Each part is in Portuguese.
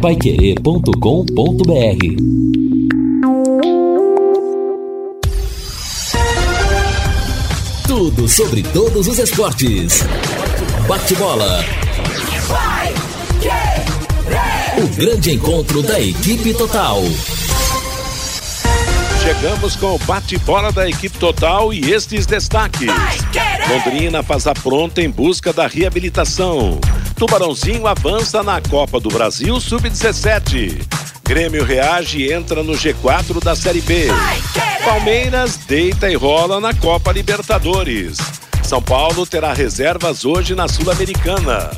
Paiquerê.com.br Tudo sobre todos os esportes. Bate-bola. O grande encontro da equipe total. Chegamos com o bate-bola da equipe total e estes destaques. Londrina faz a pronta em busca da reabilitação. Tubarãozinho avança na Copa do Brasil Sub-17. Grêmio reage e entra no G4 da Série B. Palmeiras deita e rola na Copa Libertadores. São Paulo terá reservas hoje na Sul-Americana.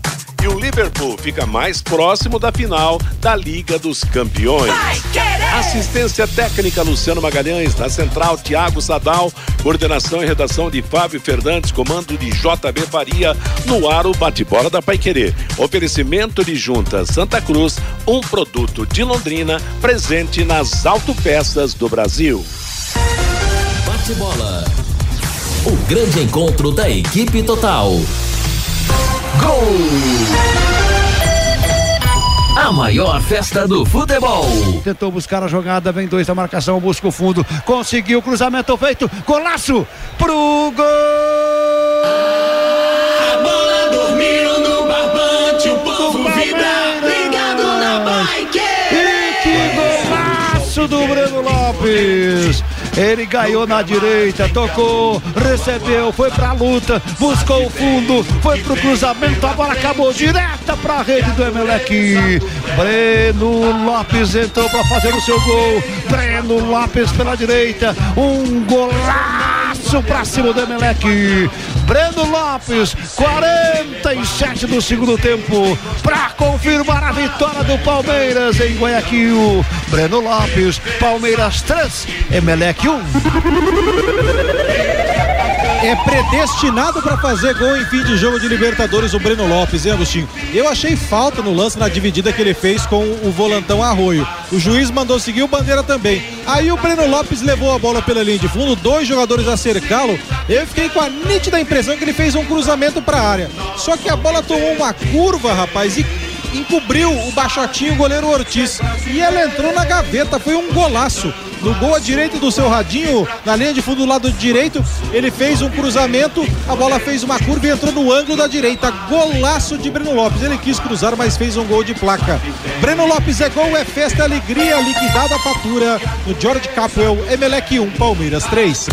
E o Liverpool fica mais próximo da final da Liga dos Campeões. Assistência técnica Luciano Magalhães, na central Tiago Sadal, coordenação e redação de Fábio Fernandes, comando de JB Faria, no ar o bate-bola da Paiquerê. Oferecimento de Junta Santa Cruz, um produto de Londrina, presente nas autopeças do Brasil. Bate-bola. O grande encontro da equipe total. Gol! A maior festa do futebol. Tentou buscar a jogada, vem dois da marcação, busca o fundo, conseguiu o cruzamento feito, golaço pro gol! A bola dormiu no barbante, o povo vibra, ligado na bike. E que golaço do Breno Lopes! Ele ganhou na direita, tocou, recebeu, foi pra luta, buscou o fundo, foi pro cruzamento, a bola acabou direta pra rede do Emelec. Breno Lopes entrou pra fazer o seu gol. Breno Lopes pela direita, um golaço pra cima do Emelec. Breno Lopes, 47 do segundo tempo, para confirmar a vitória do Palmeiras em Guayaquil. Breno Lopes, Palmeiras 3, Emelec 1. É predestinado para fazer gol em fim de jogo de Libertadores o Breno Lopes, hein, Agostinho? Eu achei falta no lance na dividida que ele fez com o volantão Arroio. O juiz mandou seguir o bandeira também. Aí o Breno Lopes levou a bola pela linha de fundo, dois jogadores a cercá-lo. Eu fiquei com a nítida impressão que ele fez um cruzamento para a área. Só que a bola tomou uma curva, rapaz, e encobriu o baixotinho, o goleiro Ortiz. E ela entrou na gaveta, foi um golaço. No gol à direita do seu radinho, na linha de fundo do lado direito, ele fez um cruzamento, a bola fez uma curva e entrou no ângulo da direita. Golaço de Breno Lopes. Ele quis cruzar, mas fez um gol de placa. Breno Lopes é gol, é festa, alegria, liquidada a fatura no George Capwell, Emelec 1, Palmeiras 3.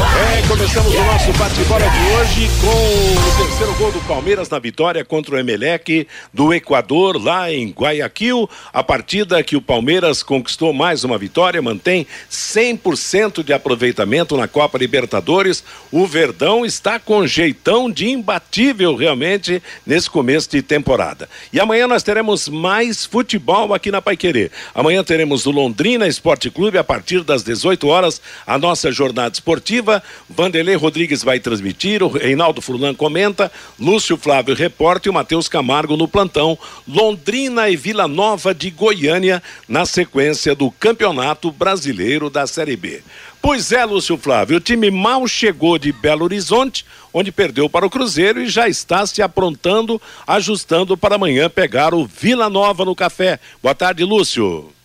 É, começamos o nosso bate-bola de hoje com o terceiro gol do Palmeiras na vitória contra o Emelec do Equador, lá em Guayaquil. A partida que o Palmeiras conquistou mais uma vitória, mantém 100% de aproveitamento na Copa Libertadores. O Verdão está com jeitão de imbatível realmente nesse começo de temporada. E amanhã nós teremos mais futebol aqui na Paiquerê. Amanhã teremos o Londrina Esporte Clube a partir das 18 horas, a nossa jornada esportiva. Vanderlei Rodrigues vai transmitir, o Reinaldo Furlan comenta, Lúcio Flávio repórter e o Matheus Camargo no plantão. Londrina e Vila Nova de Goiânia na sequência do Campeonato Brasileiro da Série B. Pois é, Lúcio Flávio, o time mal chegou de Belo Horizonte, onde perdeu para o Cruzeiro e já está se aprontando, ajustando para amanhã pegar o Vila Nova no café. Boa tarde, Lúcio.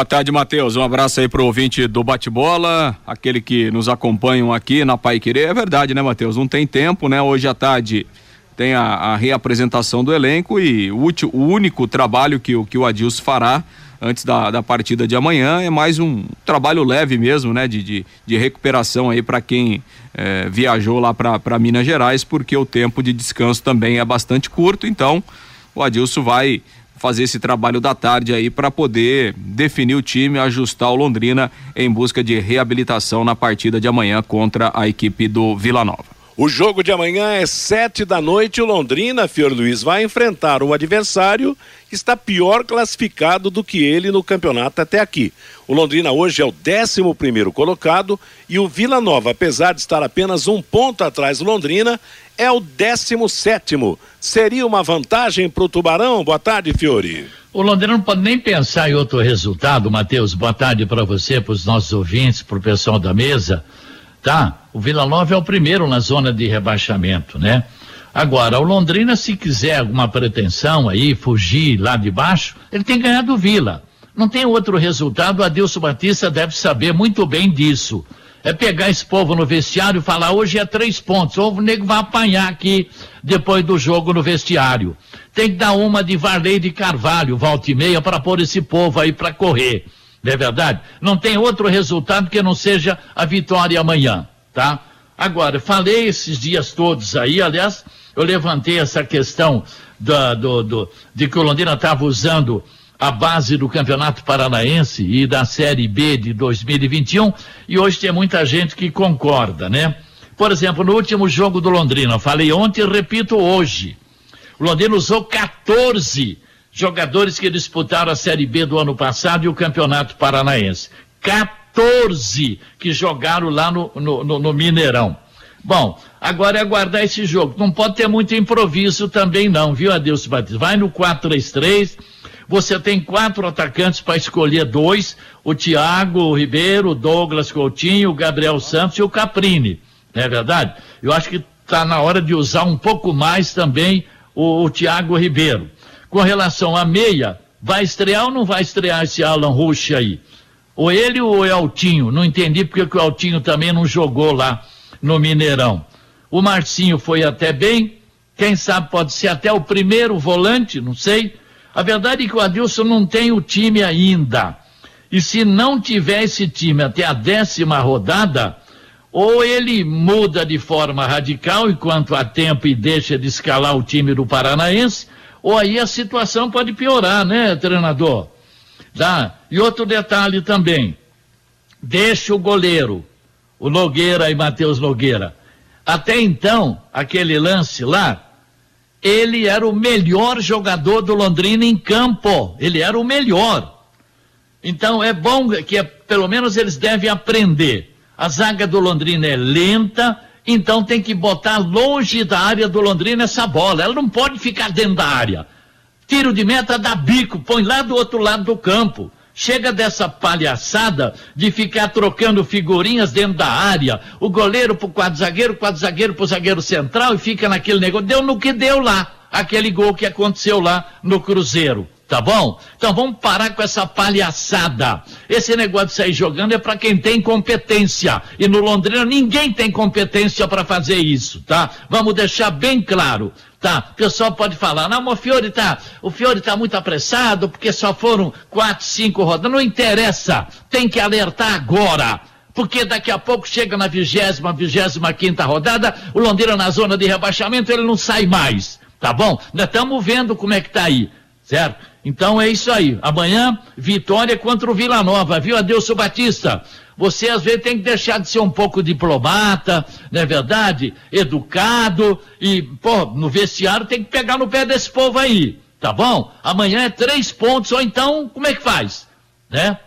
Boa tarde, Matheus. Um abraço aí pro ouvinte do bate-bola, aquele que nos acompanham aqui na Pai Querer. É verdade, né, Matheus? Não tem tempo, né? Hoje à tarde tem a, a reapresentação do elenco e o, útil, o único trabalho que, que o Adilson fará antes da, da partida de amanhã é mais um trabalho leve mesmo, né? De, de, de recuperação aí para quem é, viajou lá para Minas Gerais, porque o tempo de descanso também é bastante curto, então o Adilson vai fazer esse trabalho da tarde aí para poder definir o time, ajustar o Londrina em busca de reabilitação na partida de amanhã contra a equipe do Vila Nova. O jogo de amanhã é sete da noite. O Londrina, Fior Luiz, vai enfrentar um adversário que está pior classificado do que ele no campeonato até aqui. O Londrina hoje é o 11 primeiro colocado e o Vila Nova, apesar de estar apenas um ponto atrás do Londrina, é o 17 Seria uma vantagem para o Tubarão? Boa tarde, Fiore. O Londrina não pode nem pensar em outro resultado, Matheus. Boa tarde para você, para os nossos ouvintes, para o pessoal da mesa. Tá? O Vila Nova é o primeiro na zona de rebaixamento, né? Agora, o Londrina, se quiser alguma pretensão aí, fugir lá de baixo, ele tem que ganhar do Vila. Não tem outro resultado, o Adilson Batista deve saber muito bem disso. É pegar esse povo no vestiário e falar, hoje é três pontos, ou o nego vai apanhar aqui depois do jogo no vestiário. Tem que dar uma de Varley de Carvalho, volta e meia, para pôr esse povo aí para correr. Não é verdade? Não tem outro resultado que não seja a vitória amanhã, tá? Agora, falei esses dias todos aí, aliás, eu levantei essa questão do, do, de que o Londrina estava usando a base do Campeonato Paranaense e da Série B de 2021, e hoje tem muita gente que concorda, né? Por exemplo, no último jogo do Londrina, falei ontem e repito hoje. O Londrina usou 14 jogadores que disputaram a Série B do ano passado e o Campeonato Paranaense. 14 que jogaram lá no, no, no, no Mineirão. Bom, agora é aguardar esse jogo. Não pode ter muito improviso também, não, viu, Adeus Batista? Vai no 4-3-3 você tem quatro atacantes para escolher dois: o Thiago Ribeiro, o Douglas Coutinho, o Gabriel Santos e o Caprini. Não é verdade? Eu acho que está na hora de usar um pouco mais também o, o Thiago Ribeiro. Com relação à meia, vai estrear ou não vai estrear esse Alan Rush aí? Ou ele ou o Eltinho? Não entendi porque que o Eltinho também não jogou lá no Mineirão. O Marcinho foi até bem, quem sabe pode ser até o primeiro volante, não sei. A verdade é que o Adilson não tem o time ainda. E se não tiver esse time até a décima rodada, ou ele muda de forma radical enquanto há tempo e deixa de escalar o time do Paranaense, ou aí a situação pode piorar, né, treinador? Tá? E outro detalhe também. Deixa o goleiro, o Nogueira e Matheus Nogueira. Até então, aquele lance lá, ele era o melhor jogador do Londrina em campo. Ele era o melhor. Então é bom que é, pelo menos eles devem aprender. A zaga do Londrina é lenta, então tem que botar longe da área do Londrina essa bola. Ela não pode ficar dentro da área. Tiro de meta dá bico, põe lá do outro lado do campo. Chega dessa palhaçada de ficar trocando figurinhas dentro da área, o goleiro pro quadro zagueiro, quadro zagueiro pro zagueiro central e fica naquele negócio. Deu no que deu lá, aquele gol que aconteceu lá no Cruzeiro. Tá bom? Então vamos parar com essa palhaçada. Esse negócio de sair jogando é para quem tem competência. E no Londrina ninguém tem competência para fazer isso, tá? Vamos deixar bem claro. Tá, o pessoal pode falar, não, mas o Fiore tá, o Fiore tá muito apressado porque só foram quatro, cinco rodadas. Não interessa, tem que alertar agora. Porque daqui a pouco chega na vigésima, vigésima quinta rodada, o Londrina na zona de rebaixamento, ele não sai mais. Tá bom? Nós estamos vendo como é que tá aí, certo? Então é isso aí. Amanhã, vitória contra o Vila Nova, viu, Adilson Batista? Você às vezes tem que deixar de ser um pouco diplomata, não é verdade? Educado e, pô, no vestiário tem que pegar no pé desse povo aí, tá bom? Amanhã é três pontos, ou então, como é que faz? Né?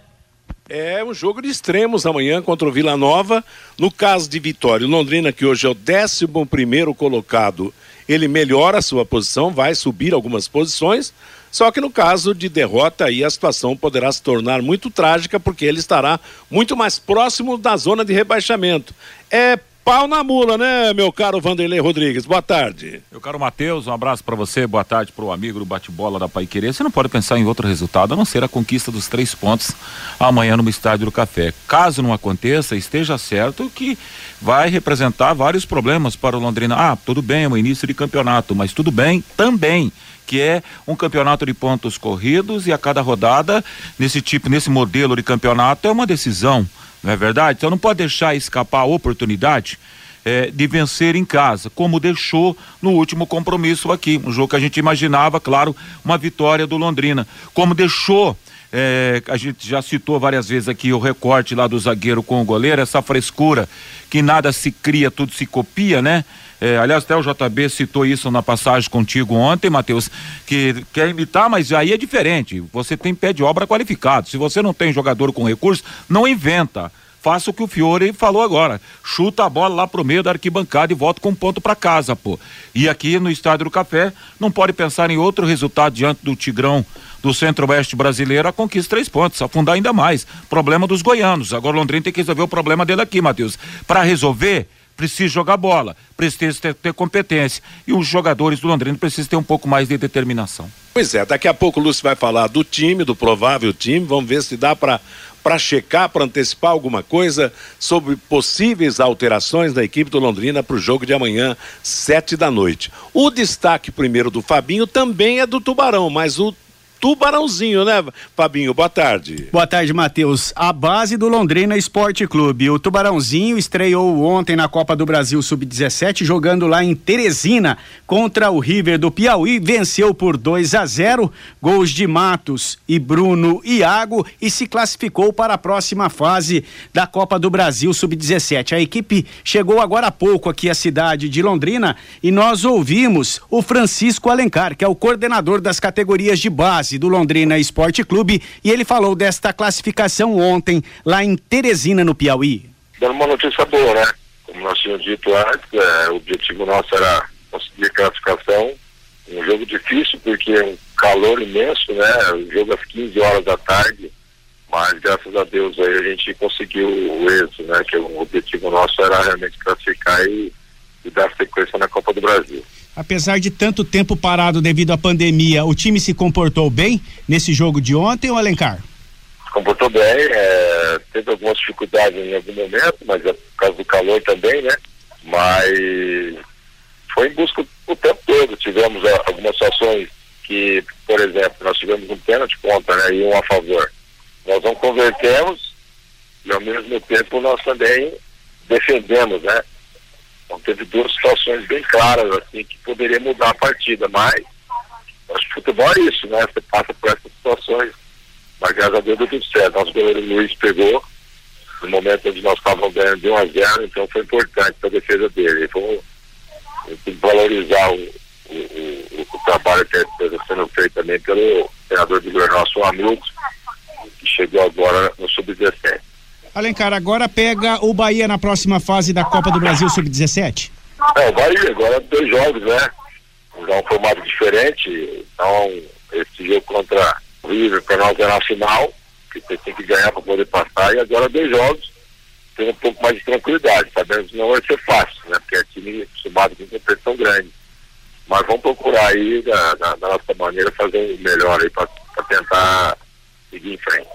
É um jogo de extremos amanhã contra o Vila Nova. No caso de Vitória, Londrina, que hoje é o 11 primeiro colocado, ele melhora a sua posição, vai subir algumas posições. Só que no caso de derrota aí a situação poderá se tornar muito trágica porque ele estará muito mais próximo da zona de rebaixamento. É pau na mula, né, meu caro Vanderlei Rodrigues? Boa tarde. Meu caro Matheus, um abraço para você, boa tarde para o amigo do bate-bola da Pai Querer. Você não pode pensar em outro resultado a não ser a conquista dos três pontos amanhã no Estádio do Café. Caso não aconteça, esteja certo que vai representar vários problemas para o Londrina. Ah, tudo bem, é o início de campeonato, mas tudo bem também que é um campeonato de pontos corridos e a cada rodada, nesse tipo, nesse modelo de campeonato, é uma decisão, não é verdade? Então não pode deixar escapar a oportunidade é, de vencer em casa, como deixou no último compromisso aqui, um jogo que a gente imaginava, claro, uma vitória do Londrina, como deixou é, a gente já citou várias vezes aqui o recorte lá do zagueiro com o goleiro, essa frescura que nada se cria, tudo se copia, né? É, aliás, até o JB citou isso na passagem contigo ontem, Matheus, que quer imitar, mas aí é diferente. Você tem pé de obra qualificado. Se você não tem jogador com recursos, não inventa faça o que o Fiore falou agora. Chuta a bola lá pro meio da arquibancada e volta com um ponto para casa, pô. E aqui no Estádio do Café, não pode pensar em outro resultado diante do Tigrão do Centro-Oeste brasileiro, a conquista três pontos, afundar ainda mais. Problema dos goianos. Agora o Londrina tem que resolver o problema dele aqui, Matheus. Para resolver, precisa jogar bola, precisa ter, ter competência. E os jogadores do Londrina precisam ter um pouco mais de determinação. Pois é, daqui a pouco o Lúcio vai falar do time, do provável time. Vamos ver se dá para para checar, para antecipar alguma coisa sobre possíveis alterações da equipe do Londrina para o jogo de amanhã, sete da noite. O destaque primeiro do Fabinho também é do Tubarão, mas o Tubarãozinho, né, Fabinho? Boa tarde. Boa tarde, Matheus. A base do Londrina Esporte Clube. O Tubarãozinho estreou ontem na Copa do Brasil Sub-17, jogando lá em Teresina contra o River do Piauí. Venceu por 2 a 0, gols de Matos e Bruno Iago e se classificou para a próxima fase da Copa do Brasil Sub-17. A equipe chegou agora há pouco aqui à cidade de Londrina e nós ouvimos o Francisco Alencar, que é o coordenador das categorias de base do Londrina Esporte Clube e ele falou desta classificação ontem lá em Teresina, no Piauí. Dando uma notícia boa, né? Como nós tínhamos dito antes, é, o objetivo nosso era conseguir classificação. Um jogo difícil porque é um calor imenso, né? O jogo às 15 horas da tarde, mas graças a Deus aí a gente conseguiu o êxito, né? Que o objetivo nosso era realmente classificar e, e dar sequência na Copa do Brasil. Apesar de tanto tempo parado devido à pandemia, o time se comportou bem nesse jogo de ontem, ou Alencar? Se comportou bem, é, teve algumas dificuldades em algum momento, mas é por causa do calor também, né? Mas foi em busca o tempo todo. Tivemos é, algumas situações que, por exemplo, nós tivemos um pênalti contra né, e um a favor. Nós não convertemos e ao mesmo tempo nós também defendemos, né? Então teve duas situações bem claras assim que poderia mudar a partida, mas acho que futebol é isso, né? Você passa por essas situações, mas graças a Deus deu tudo certo. Nosso goleiro Luiz pegou no momento onde nós estávamos ganhando de 1 a 0, então foi importante para a defesa dele. Foi, tem que valorizar o, o, o, o trabalho que está sendo feito também pelo treinador do governo, nosso amigo, que chegou agora no Sub-17. Alencar, agora pega o Bahia na próxima fase da Copa do Brasil Sub-17? É, o Bahia, agora dois jogos, né? Dá um formato diferente. Então, esse jogo contra o River, para nós é na final, que você tem que ganhar para poder passar, e agora dois jogos, tem um pouco mais de tranquilidade. Sabemos que não vai ser fácil, né? Porque é time acostumado com competição grande. Mas vamos procurar aí, da, da, da nossa maneira, fazer o melhor aí para tentar seguir em frente.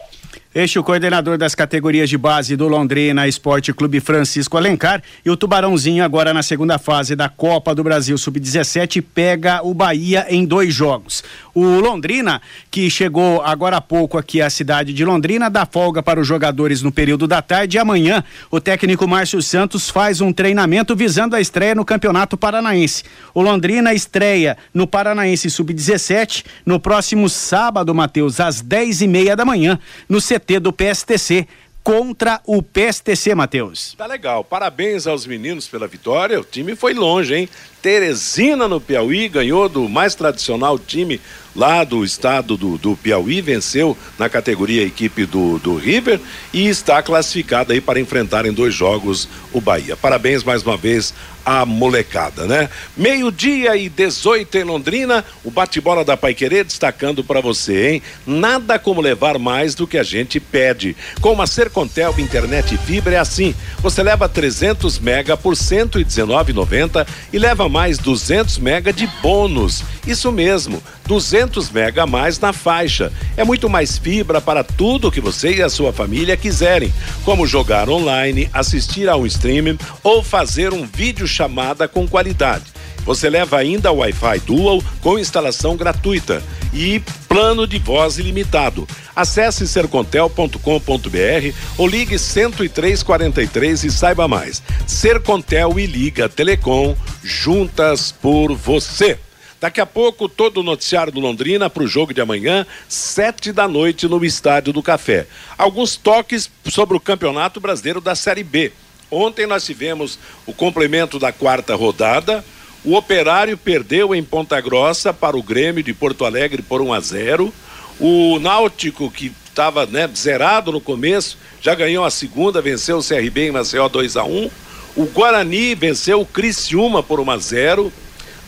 Este é o coordenador das categorias de base do Londrina Esporte Clube Francisco Alencar e o Tubarãozinho agora na segunda fase da Copa do Brasil Sub-17 pega o Bahia em dois jogos. O Londrina, que chegou agora há pouco aqui à cidade de Londrina, dá folga para os jogadores no período da tarde e amanhã o técnico Márcio Santos faz um treinamento visando a estreia no Campeonato Paranaense. O Londrina estreia no Paranaense Sub-17 no próximo sábado, Matheus, às 10 e meia da manhã, no CT do PSTC contra o PSTC, Matheus. Tá legal. Parabéns aos meninos pela vitória. O time foi longe, hein? Teresina no Piauí ganhou do mais tradicional time lá do estado do, do Piauí, venceu na categoria equipe do, do River e está classificada aí para enfrentar em dois jogos o Bahia. Parabéns mais uma vez à molecada, né? Meio-dia e 18 em Londrina, o bate-bola da Paiquerê destacando para você, hein? Nada como levar mais do que a gente pede. Com a Sercontel internet fibra é assim. Você leva 300 mega por 119,90 e leva mais 200 mega de bônus. Isso mesmo, 200 mega a mais na faixa. É muito mais fibra para tudo que você e a sua família quiserem, como jogar online, assistir a um streaming ou fazer um vídeo chamada com qualidade. Você leva ainda o Wi-Fi Dual com instalação gratuita e plano de voz ilimitado. Acesse sercontel.com.br ou ligue 10343 e saiba mais. Sercontel e Liga Telecom, juntas por você. Daqui a pouco, todo o noticiário do Londrina para o jogo de amanhã, sete da noite, no Estádio do Café. Alguns toques sobre o Campeonato Brasileiro da Série B. Ontem nós tivemos o complemento da quarta rodada. O Operário perdeu em Ponta Grossa para o Grêmio de Porto Alegre por 1 a 0. O Náutico, que estava né, zerado no começo, já ganhou a segunda, venceu o CRB em Maceió 2 a 1. O Guarani venceu o Criciúma por 1 a 0.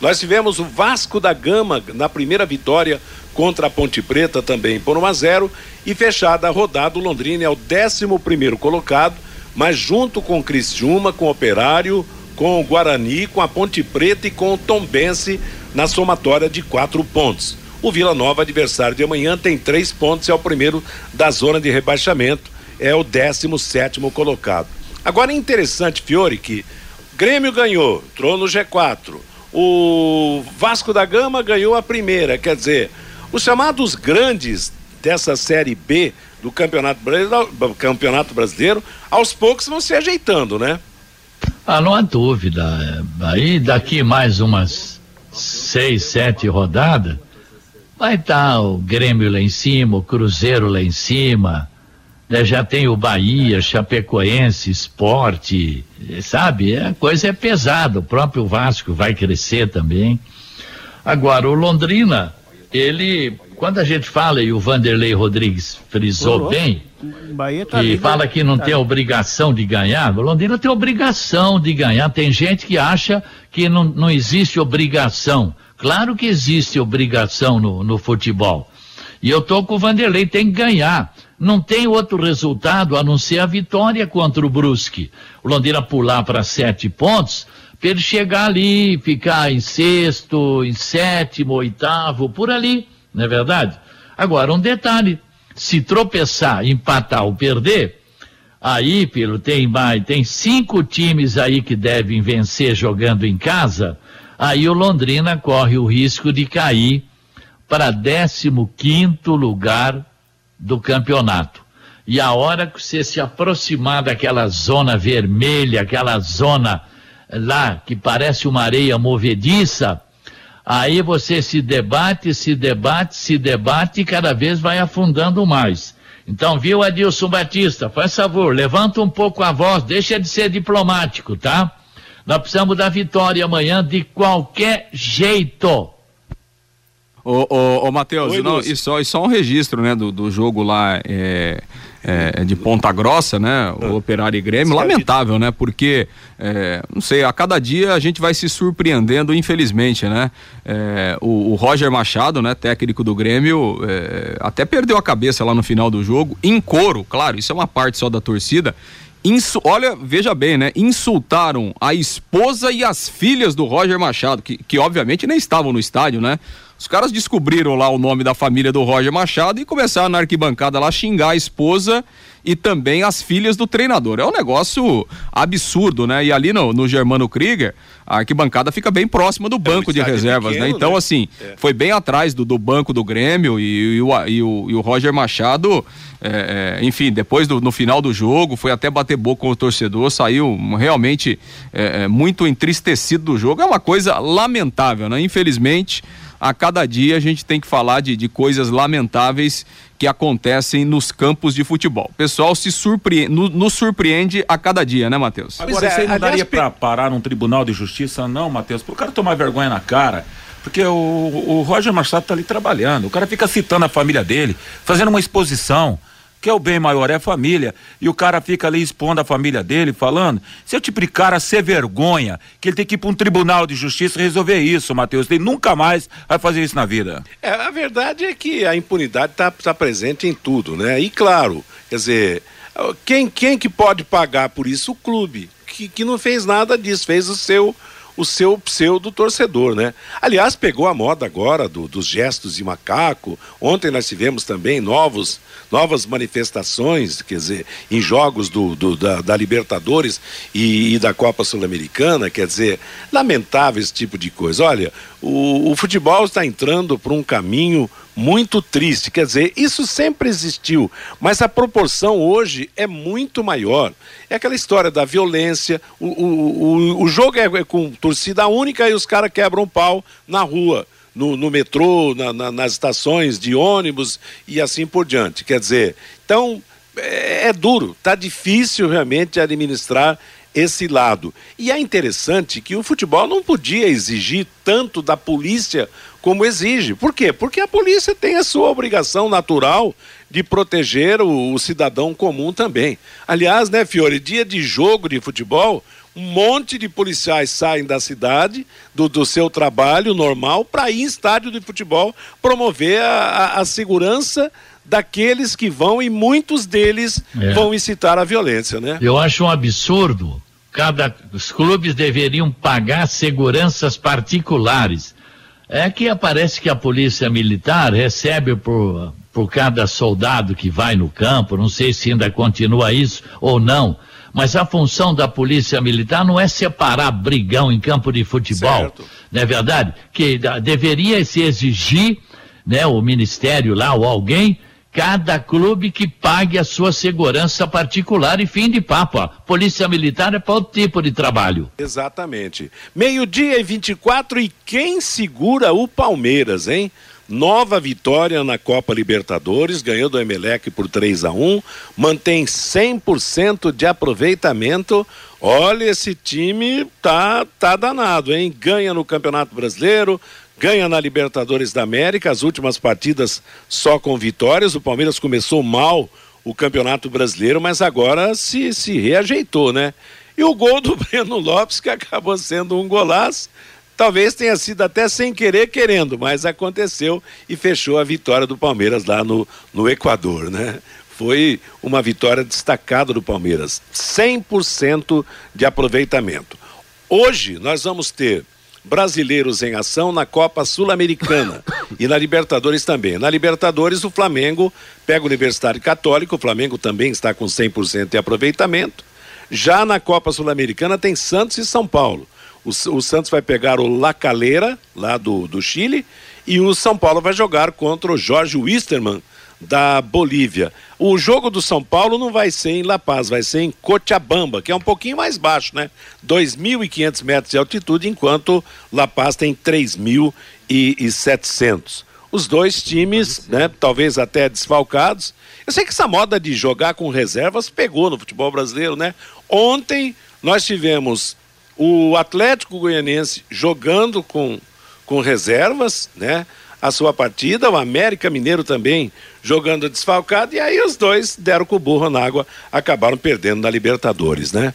Nós tivemos o Vasco da Gama na primeira vitória contra a Ponte Preta também por 1 a 0 e fechada a rodada o Londrina é o 11 primeiro colocado, mas junto com o Criciúma, com o Operário, com o Guarani, com a Ponte Preta e com o Tombense na somatória de quatro pontos. O Vila Nova, adversário de amanhã, tem três pontos, é o primeiro da zona de rebaixamento, é o 17 sétimo colocado. Agora é interessante, Fiore, que Grêmio ganhou, entrou no G4. O Vasco da Gama ganhou a primeira, quer dizer, os chamados grandes dessa Série B do Campeonato Brasileiro, Campeonato Brasileiro aos poucos vão se ajeitando, né? Ah, não há dúvida. Aí daqui mais umas seis, sete rodadas, vai estar tá o Grêmio lá em cima, o Cruzeiro lá em cima, né? já tem o Bahia, Chapecoense, Esporte, sabe? A coisa é pesada, o próprio Vasco vai crescer também. Agora, o Londrina, ele, quando a gente fala, e o Vanderlei Rodrigues frisou bem, tá e fala que não tá tem obrigação de ganhar, o Londrina tem obrigação de ganhar. Tem gente que acha que não, não existe obrigação. Claro que existe obrigação no, no futebol. E eu tô com o Vanderlei, tem que ganhar. Não tem outro resultado a não ser a vitória contra o Brusque. O Londrina pular para sete pontos, para ele chegar ali, ficar em sexto, em sétimo, oitavo, por ali, não é verdade? Agora, um detalhe: se tropeçar, empatar ou perder, aí, pelo tem mais, tem cinco times aí que devem vencer jogando em casa, aí o Londrina corre o risco de cair para 15 quinto lugar do campeonato. E a hora que você se aproximar daquela zona vermelha, aquela zona lá que parece uma areia movediça, aí você se debate, se debate, se debate e cada vez vai afundando mais. Então, viu, Adilson Batista, faz favor, levanta um pouco a voz, deixa de ser diplomático, tá? Nós precisamos da vitória amanhã de qualquer jeito. Ô, ô, ô Matheus, e, só, e só um registro, né, do, do jogo lá é, é, de Ponta Grossa, né, o ah. Operário e Grêmio, lamentável, né, porque, é, não sei, a cada dia a gente vai se surpreendendo, infelizmente, né, é, o, o, Roger Machado, né, técnico do Grêmio, é, até perdeu a cabeça lá no final do jogo, em coro, claro, isso é uma parte só da torcida, Insu olha, veja bem, né? Insultaram a esposa e as filhas do Roger Machado, que, que obviamente nem estavam no estádio, né? Os caras descobriram lá o nome da família do Roger Machado e começaram na arquibancada lá a xingar a esposa e também as filhas do treinador. É um negócio absurdo, né? E ali no, no Germano Krieger, a arquibancada fica bem próxima do é banco é de reservas, pequeno, né? Então, né? assim, é. foi bem atrás do, do banco do Grêmio e, e, o, e, o, e o Roger Machado, é, é, enfim, depois do, no final do jogo, foi até bater boca com o torcedor, saiu realmente é, muito entristecido do jogo. É uma coisa lamentável, né? Infelizmente a cada dia a gente tem que falar de, de coisas lamentáveis que acontecem nos campos de futebol. O pessoal se surpreende, no, nos surpreende a cada dia, né, Matheus? Agora, isso aí não daria para parar num tribunal de justiça, não, Matheus? Pro cara tomar vergonha na cara. Porque o, o Roger Machado tá ali trabalhando. O cara fica citando a família dele, fazendo uma exposição que é o bem maior, é a família. E o cara fica ali expondo a família dele, falando. Se o tipo de cara ser vergonha, que ele tem que ir para um tribunal de justiça resolver isso, Matheus. Ele nunca mais vai fazer isso na vida. É, a verdade é que a impunidade está tá presente em tudo, né? E claro, quer dizer, quem, quem que pode pagar por isso? O clube, que, que não fez nada disso, fez o seu o seu pseudo torcedor, né? Aliás, pegou a moda agora do, dos gestos de macaco. Ontem nós tivemos também novos, novas manifestações, quer dizer, em jogos do, do da, da, Libertadores e, e da Copa Sul-Americana, quer dizer, lamentável esse tipo de coisa. Olha, o, o futebol está entrando por um caminho muito triste. Quer dizer, isso sempre existiu, mas a proporção hoje é muito maior. É aquela história da violência, o, o, o, o jogo é, é, com torcida única e os caras quebram pau na rua. No, no metrô, na, na, nas estações de ônibus e assim por diante. Quer dizer, então é, é duro, está difícil realmente administrar esse lado. E é interessante que o futebol não podia exigir tanto da polícia como exige. Por quê? Porque a polícia tem a sua obrigação natural de proteger o, o cidadão comum também. Aliás, né, Fiore, dia de jogo de futebol, um monte de policiais saem da cidade, do, do seu trabalho normal, para ir em estádio de futebol promover a, a, a segurança daqueles que vão e muitos deles é. vão incitar a violência, né? Eu acho um absurdo cada, os clubes deveriam pagar seguranças particulares. É que aparece que a polícia militar recebe por, por cada soldado que vai no campo, não sei se ainda continua isso ou não, mas a função da polícia militar não é separar brigão em campo de futebol, Certo. não é verdade? Que deveria se exigir, né, o ministério lá ou alguém, cada clube que pague a sua segurança particular e fim de papo. ó. Polícia militar é para outro tipo de trabalho. Exatamente. Meio-dia e 24 e quem segura o Palmeiras, hein? Nova vitória na Copa Libertadores, ganhou do Emelec por 3 a 1 mantém 100% de aproveitamento. Olha, esse time tá, tá danado, hein? Ganha no Campeonato Brasileiro, ganha na Libertadores da América, as últimas partidas só com vitórias. O Palmeiras começou mal o Campeonato Brasileiro, mas agora se, se reajeitou, né? E o gol do Breno Lopes, que acabou sendo um golaço, talvez tenha sido até sem querer, querendo, mas aconteceu e fechou a vitória do Palmeiras lá no, no Equador, né? Foi uma vitória destacada do Palmeiras, 100% de aproveitamento. Hoje nós vamos ter brasileiros em ação na Copa Sul-Americana e na Libertadores também. Na Libertadores, o Flamengo pega o Universitário Católico, o Flamengo também está com 100% de aproveitamento. Já na Copa Sul-Americana tem Santos e São Paulo. O, o Santos vai pegar o La Calera, lá do, do Chile, e o São Paulo vai jogar contra o Jorge Wisterman, da Bolívia. O jogo do São Paulo não vai ser em La Paz, vai ser em Cochabamba, que é um pouquinho mais baixo, né? 2.500 metros de altitude, enquanto La Paz tem 3.700. Os dois times, né, talvez até desfalcados. Eu sei que essa moda de jogar com reservas pegou no futebol brasileiro, né? Ontem nós tivemos o Atlético Goianense jogando com, com reservas, né? A sua partida, o América Mineiro também jogando desfalcado, e aí os dois deram com o burro na água, acabaram perdendo na Libertadores, né?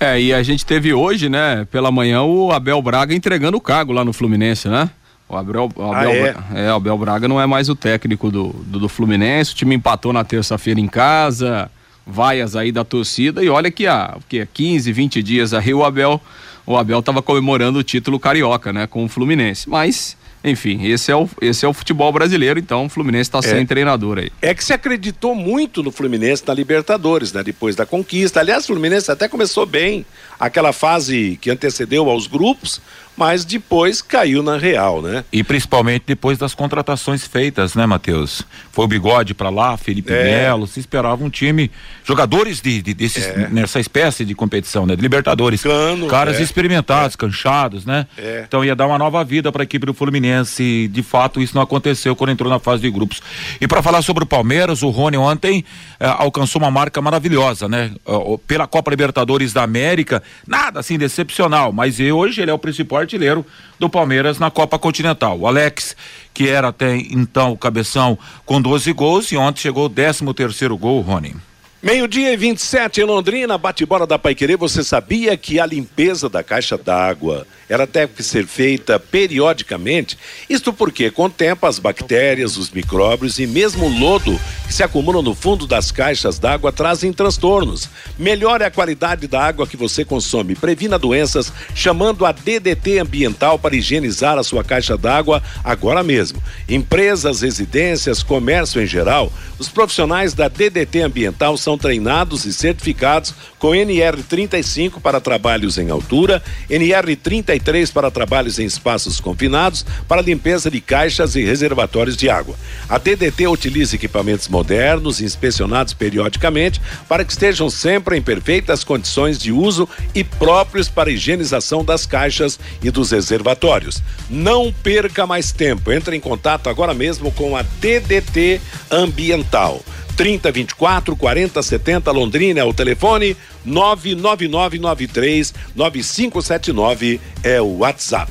É, e a gente teve hoje, né, pela manhã, o Abel Braga entregando o cargo lá no Fluminense, né? O Abel, o Abel, Ah, é? É, o Abel Braga não é mais o técnico do, do, do Fluminense, o time empatou na terça-feira em casa, vaias aí da torcida, e olha que há, que há 15, 20 dias aí o Abel, o Abel tava comemorando o título carioca, né, com o Fluminense, mas... Enfim, esse é, o, esse é o futebol brasileiro, então o Fluminense está sem treinador aí. É que se acreditou muito no Fluminense na Libertadores, né? Depois da conquista. Aliás, o Fluminense até começou bem aquela fase que antecedeu aos grupos, mas depois caiu na real, né? E principalmente depois das contratações feitas, né, Matheus? Foi o Bigode pra lá, Felipe É. Melo, se esperava um time, jogadores de, de- desses, nessa espécie de competição, né? De Libertadores. Cano, Caras é. experimentados, canchados, né? É. Então ia dar uma nova vida para a equipe do Fluminense. De fato, isso não aconteceu quando entrou na fase de grupos. E para falar sobre o Palmeiras, o Rony ontem eh, alcançou uma marca maravilhosa, né? Ó, Pela Copa Libertadores da América, nada assim decepcional, mas hoje ele é o principal artilheiro do Palmeiras na Copa Continental. O Alex, que era até então o cabeção com 12 gols, e ontem chegou o 13 terceiro gol, Rony. Meio-dia e 27 em Londrina, bate-bola da Paiquerê. Você sabia que a limpeza da caixa d'água ela deve ser feita periodicamente? Isto porque, com o tempo, as bactérias, os micróbios e mesmo o lodo que se acumulam no fundo das caixas d'água trazem transtornos. Melhore a qualidade da água que você consome. Previna doenças chamando a DDT Ambiental para higienizar a sua caixa d'água agora mesmo. Empresas, residências, comércio em geral, os profissionais da DDT Ambiental são treinados e certificados com NR35 para trabalhos em altura, NR33 para trabalhos em espaços confinados, para limpeza de caixas e reservatórios de água. A DDT utiliza equipamentos modernos inspecionados periodicamente para que estejam sempre em perfeitas condições de uso e próprios para higienização das caixas e dos reservatórios. Não perca mais tempo. Entre em contato agora mesmo com a DDT Ambiental. 30 24 40 70 Londrina é o telefone 99993 9579 é o WhatsApp.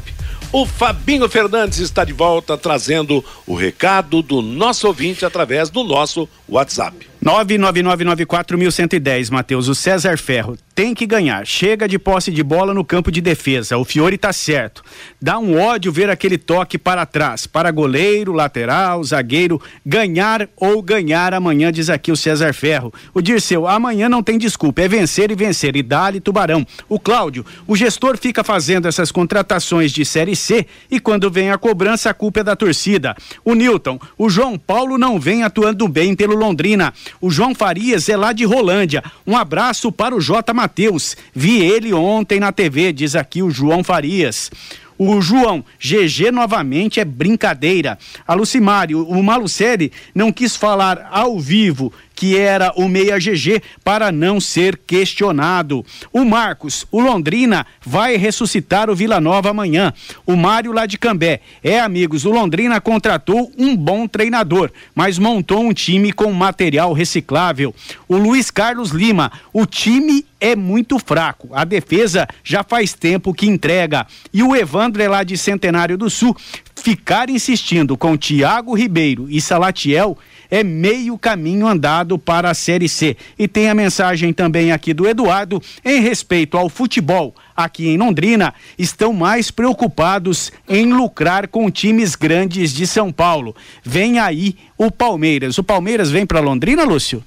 O Fabinho Fernandes está de volta trazendo o recado do nosso ouvinte através do nosso WhatsApp. 99994110, Matheus. O César Ferro tem que ganhar. Chega de posse de bola no campo de defesa. O Fiore tá certo. Dá um ódio ver aquele toque para trás. Para goleiro, lateral, zagueiro. Ganhar ou ganhar amanhã, diz aqui o César Ferro. O Dirceu, amanhã não tem desculpa. É vencer e vencer. E dá-lhe tubarão. O Cláudio, o gestor fica fazendo essas contratações de Série C e quando vem a cobrança, a culpa é da torcida. O Newton, o João Paulo não vem atuando bem pelo Londrina. O João Farias é lá de Rolândia. Um abraço para o J. Matheus. Vi ele ontem na TV, diz aqui o João Farias. O João, GG novamente é brincadeira. A o Malucelli não quis falar ao vivo que era o meia GG para não ser questionado. O Marcos, o Londrina vai ressuscitar o Vila Nova amanhã. O Mário lá de Cambé. É, amigos, o Londrina contratou um bom treinador, mas montou um time com material reciclável. O Luiz Carlos Lima, o time é muito fraco. A defesa já faz tempo que entrega. E o Evandro é lá de Centenário do Sul. Ficar insistindo com Thiago Ribeiro e Salatiel é meio caminho andado para a Série C. E tem a mensagem também aqui do Eduardo em respeito ao futebol. Aqui em Londrina, estão mais preocupados em lucrar com times grandes de São Paulo. Vem aí o Palmeiras. O Palmeiras vem para Londrina, Lúcio?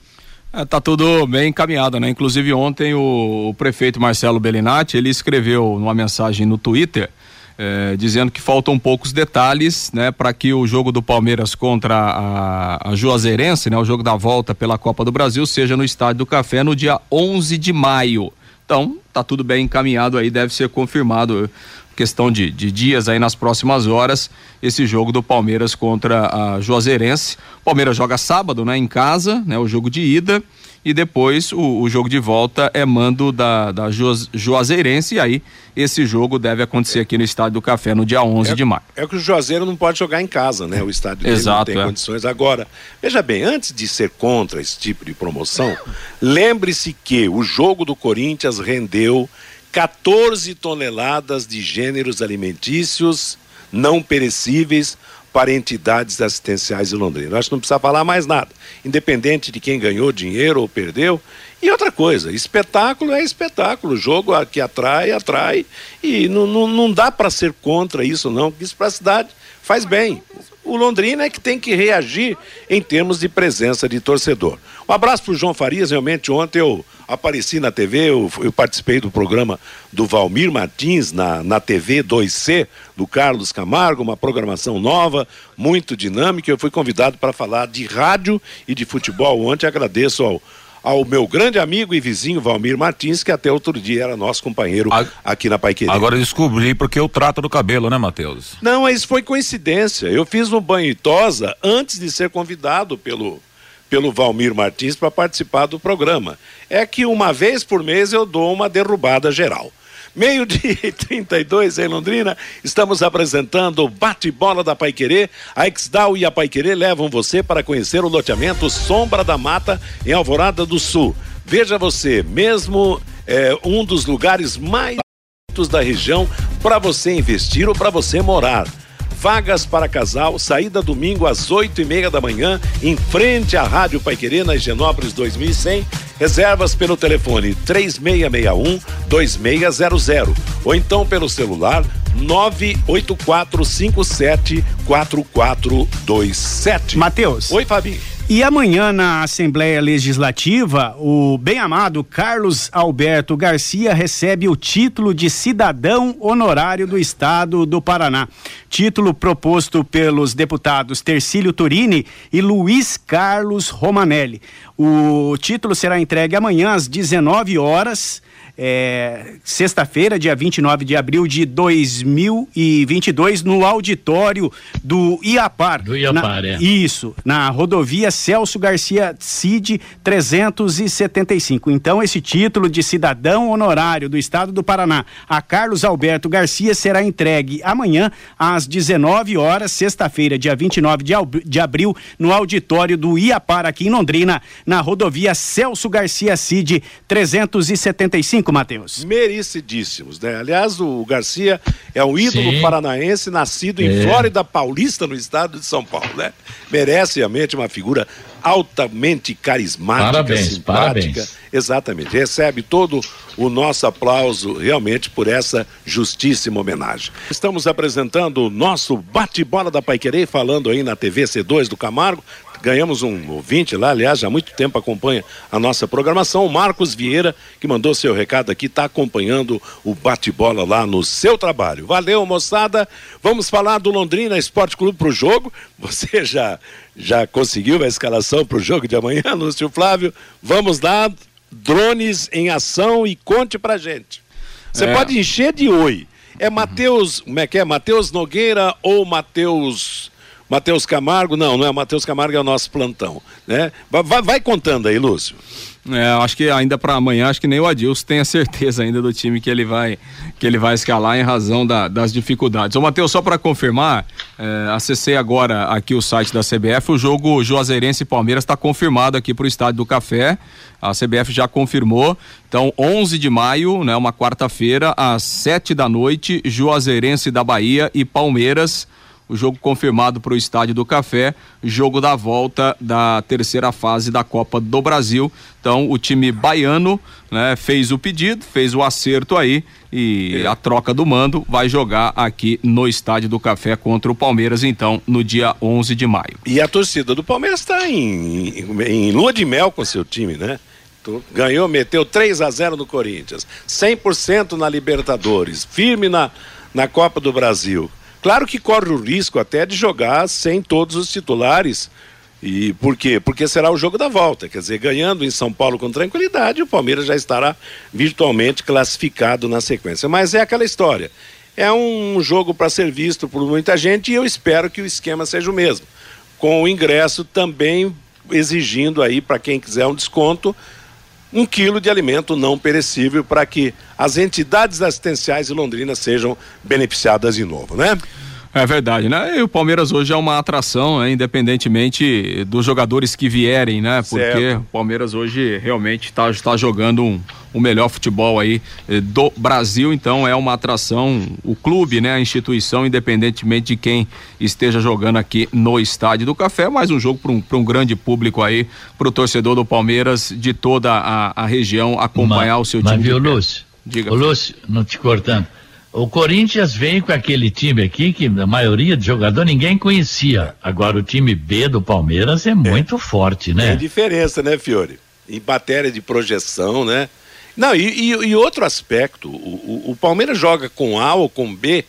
É, tá tudo bem encaminhado, né? Inclusive ontem o, o prefeito Marcelo Bellinati, ele escreveu numa mensagem no Twitter é, dizendo que faltam poucos detalhes, né, para que o jogo do Palmeiras contra a, a Juazeirense, né, o jogo da volta pela Copa do Brasil, seja no Estádio do Café no dia 11 de maio. Então, tá tudo bem encaminhado aí, deve ser confirmado questão de, de dias aí nas próximas horas esse jogo do Palmeiras contra a Juazeirense. Palmeiras joga sábado, né, em casa, né, o jogo de ida e depois o, o jogo de volta é mando da, da Juazeirense e aí esse jogo deve acontecer aqui no Estádio do Café no dia 11 é, de maio. É que o Juazeiro não pode jogar em casa, né? O estádio dele Exato, não tem é. condições. Agora, veja bem, antes de ser contra esse tipo de promoção, lembre-se que o jogo do Corinthians rendeu 14 toneladas de gêneros alimentícios não perecíveis para entidades assistenciais de Londrina. Acho que não precisa falar mais nada. Independente de quem ganhou dinheiro ou perdeu. E outra coisa, espetáculo é espetáculo. Jogo que atrai, atrai. E não, não, não dá para ser contra isso, não, porque isso para a cidade faz bem. O Londrina é que tem que reagir em termos de presença de torcedor. Um abraço para o João Farias. Realmente, ontem eu apareci na TV, eu, eu, participei do programa do Valmir Martins na, na TV 2C, do Carlos Camargo, uma programação nova, muito dinâmica. Eu fui convidado para falar de rádio e de futebol ontem. Agradeço ao, ao meu grande amigo e vizinho Valmir Martins, que até outro dia era nosso companheiro aqui na Paiqueria. Agora descobri porque eu trato do cabelo, né, Matheus? Não, isso foi coincidência. Eu fiz um banho e tosa antes de ser convidado pelo pelo Valmir Martins para participar do programa. É que uma vez por mês eu dou uma derrubada geral. Meio-dia e 32 em Londrina, estamos apresentando o bate-bola da Paiquerê. A Exdal e a Paiquerê levam você para conhecer o loteamento Sombra da Mata em Alvorada do Sul. Veja você, mesmo é, um dos lugares mais da região para você investir ou para você morar. Vagas para casal, saída domingo às oito e meia da manhã, em frente à Rádio Paiquerê, na Higienópolis 2100. Reservas pelo telefone 3661-2600 ou então pelo celular 984574427. Matheus. Oi, Fabinho. E amanhã na Assembleia Legislativa, o bem-amado Carlos Alberto Garcia recebe o título de cidadão honorário do Estado do Paraná. Título proposto pelos deputados Tercílio Turini e Luiz Carlos Romanelli. O título será entregue amanhã às 19 horas. É, sexta-feira, dia 29 de abril de 2022, no auditório do IAPAR. Do IAPAR, na, é. Isso, na rodovia Celso Garcia Cid 375. Então, esse título de cidadão honorário do estado do Paraná a Carlos Alberto Garcia será entregue amanhã às 19 horas, sexta-feira, dia 29 de, de abril, no auditório do IAPAR aqui em Londrina, na rodovia Celso Garcia Cid 375. Matheus. Merecidíssimos, né? Aliás, o Garcia é um ídolo Sim. paranaense nascido em É. Flórida Paulista, no estado de São Paulo, né? Merece realmente uma figura altamente carismática, Parabéns, simpática. parabéns. Exatamente. Recebe todo o nosso aplauso realmente por essa justíssima homenagem. Estamos apresentando o nosso bate-bola da Paiquerê, falando aí na TV C2 do Camargo. Ganhamos um ouvinte lá, aliás, já há muito tempo acompanha a nossa programação, o Marcos Vieira, que mandou seu recado aqui, está acompanhando o bate-bola lá no seu trabalho. Valeu, moçada. Vamos falar do Londrina Esporte Clube para o jogo. Você já, já conseguiu a escalação para o jogo de amanhã, Lúcio Flávio? Vamos lá, drones em ação e conte pra gente. Você É. pode encher de oi. É Matheus, como é que é? Matheus Nogueira ou Matheus Matheus Camargo? Não, não é Matheus Camargo, é o nosso plantão, né? Vai, vai- contando aí, Lúcio. É, acho que ainda para amanhã, acho que nem o Adilson tem a certeza ainda do time que ele vai que ele vai escalar em razão da- das dificuldades. Ô Matheus, só para confirmar, é, acessei agora aqui o site da CBF, o jogo Juazeirense e Palmeiras está confirmado aqui para o Estádio do Café. A CBF já confirmou. Então, 11 de maio, né, uma quarta-feira, às 7 da noite, Juazeirense da Bahia e Palmeiras o jogo confirmado para o Estádio do Café, jogo da volta da terceira fase da Copa do Brasil. Então, o time baiano né, fez o pedido, fez o acerto aí e a troca do mando vai jogar aqui no Estádio do Café contra o Palmeiras, então, no dia 11 de maio. E a torcida do Palmeiras está em, em, em lua de mel com seu time, né? Ganhou, meteu 3 a 0 no Corinthians, 100% na Libertadores, firme na, na Copa do Brasil. Claro que corre o risco até de jogar sem todos os titulares. E por quê? Porque será o jogo da volta. Quer dizer, ganhando em São Paulo com tranquilidade, o Palmeiras já estará virtualmente classificado na sequência. Mas é aquela história. É um jogo para ser visto por muita gente e eu espero que o esquema seja o mesmo. Com o ingresso também exigindo aí, para quem quiser um desconto, um quilo de alimento não perecível para que as entidades assistenciais de Londrina sejam beneficiadas de novo, né? É verdade, né? E o Palmeiras hoje é uma atração, né? independentemente dos jogadores que vierem, né? Porque Certo. o Palmeiras hoje realmente está tá jogando um, o melhor futebol aí eh, do Brasil, então é uma atração, o clube, né? A instituição, independentemente de quem esteja jogando aqui no Estádio do Café, mais um jogo para um, pra um grande público aí, para o torcedor do Palmeiras de toda a, a região acompanhar o seu Mas time. de viu. Lúcio? Diga. Ô, Lúcio, não te cortando. O Corinthians veio com aquele time aqui que a maioria de jogador ninguém conhecia. Agora o time B do Palmeiras é muito forte, né? Tem diferença, né, Fiore? Em matéria de projeção, né? Não, e, e- e outro aspecto, o, o- o Palmeiras joga com A ou com B,